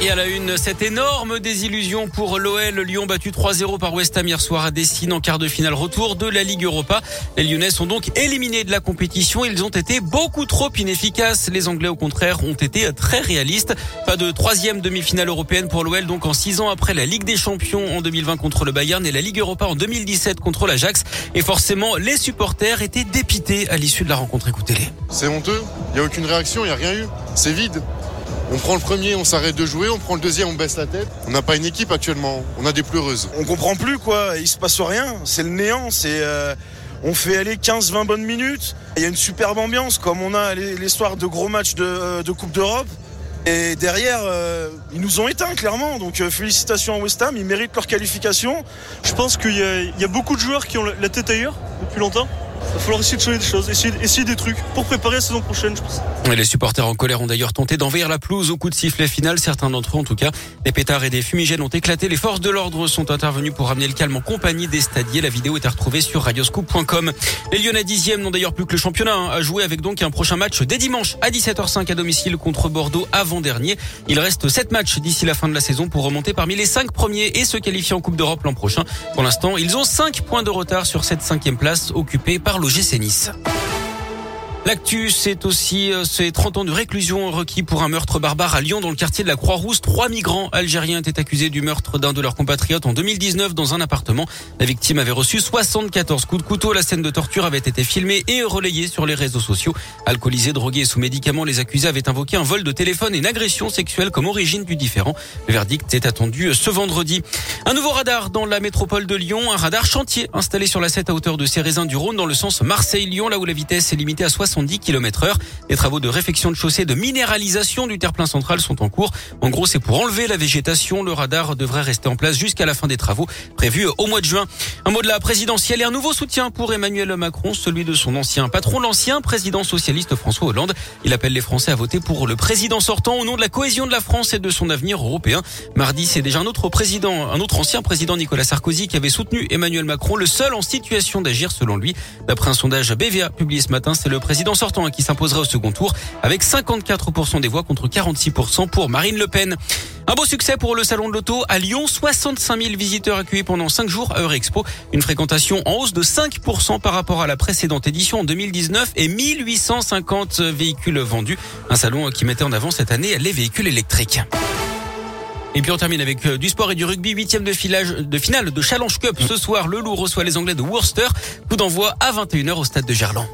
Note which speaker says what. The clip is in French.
Speaker 1: Et à la une, cette énorme désillusion pour l'OL. Lyon battu 3-0 par West Ham hier soir à Dessine en quart de finale retour de la Ligue Europa. Les Lyonnais sont donc éliminés de la compétition. Ils ont été beaucoup trop inefficaces. Les Anglais, au contraire, ont été très réalistes. Pas de troisième demi-finale européenne pour l'OL, donc en six ans après la Ligue des Champions en 2020 contre le Bayern et la Ligue Europa en 2017 contre l'Ajax. Et forcément, les supporters étaient dépités à l'issue de la rencontre. Écoutez-les.
Speaker 2: C'est honteux. Il n'y a aucune réaction, il n'y a rien eu. C'est vide. On prend le premier, on s'arrête de jouer, on prend le deuxième, on baisse la tête. On n'a pas une équipe actuellement, on a des pleureuses.
Speaker 3: On comprend plus quoi, il se passe rien, c'est le néant, c'est euh, on fait aller 15-20 bonnes minutes. Il y a une superbe ambiance comme on a l'histoire de gros matchs de, euh, de Coupe d'Europe. Et derrière, euh, ils nous ont éteints clairement. Donc félicitations à West Ham, ils méritent leur qualification.
Speaker 4: Je pense qu'il y, y, a beaucoup de joueurs qui ont la tête ailleurs depuis longtemps. Il va falloir essayer de changer des choses, essayer, des trucs pour préparer la saison prochaine, je pense.
Speaker 1: les supporters en colère ont d'ailleurs tenté d'envahir la pelouse au coup de sifflet final. Certains d'entre eux, en tout cas, des pétards et des fumigènes ont éclaté. Les forces de l'ordre sont intervenues pour ramener le calme en compagnie des stadiers. La vidéo est à retrouver sur radioscoop.com. Les Lyonnais 10e n'ont d'ailleurs plus que le championnat hein, à jouer avec donc un prochain match dès dimanche à 17h05 à domicile contre Bordeaux avant-dernier. Il reste 7 matchs d'ici la fin de la saison pour remonter parmi les 5 premiers et se qualifier en Coupe d'Europe l'an prochain. Pour l'instant, ils ont 5 points de retard sur cette cinquième place occupée par l'OGC Nice. L'actu, c'est aussi euh, ces 30 ans de réclusion requis pour un meurtre barbare à Lyon dans le quartier de la Croix-Rousse. Trois migrants algériens étaient accusés du meurtre d'un de leurs compatriotes en 2019 dans un appartement. La victime avait reçu 74 coups de couteau. La scène de torture avait été filmée et relayée sur les réseaux sociaux. Alcoolisés, drogués et sous médicaments, les accusés avaient invoqué un vol de téléphone et une agression sexuelle comme origine du différent. Le verdict est attendu ce vendredi. Un nouveau radar dans la métropole de Lyon, un radar chantier installé sur la 7 à hauteur de Cérésin du Rhône dans le sens Marseille-Lyon, là où la vitesse est limitée à 60 70 km heure. Les travaux de réfection de chaussée de minéralisation du terre-plein central sont en cours. En gros, c'est pour enlever la végétation. Le radar devrait rester en place jusqu'à la fin des travaux prévus au mois de juin. Un mot de la présidentielle et un nouveau soutien pour Emmanuel Macron, celui de son ancien patron, l'ancien président socialiste François Hollande. Il appelle les Français à voter pour le président sortant au nom de la cohésion de la France et de son avenir européen. Mardi, c'est déjà un autre président, un autre ancien président Nicolas Sarkozy qui avait soutenu Emmanuel Macron, le seul en situation d'agir selon lui. D'après un sondage BVA publié ce matin, c'est le président sortant hein, qui s'imposerait au second tour avec 54% des voix contre 46% pour Marine Le Pen. Un beau succès pour le salon de l'auto à Lyon. 65 000 visiteurs accueillis pendant 5 jours à Eurexpo. Une fréquentation en hausse de 5% par rapport à la précédente édition en 2019 et 1850 véhicules vendus. Un salon qui mettait en avant cette année les véhicules électriques. Et puis on termine avec euh, du sport et du rugby. Huitième de, de finale de Challenge Cup. Ce soir, le Loup reçoit les Anglais de Worcester. Coup d'envoi à 21h au stade de Gerland.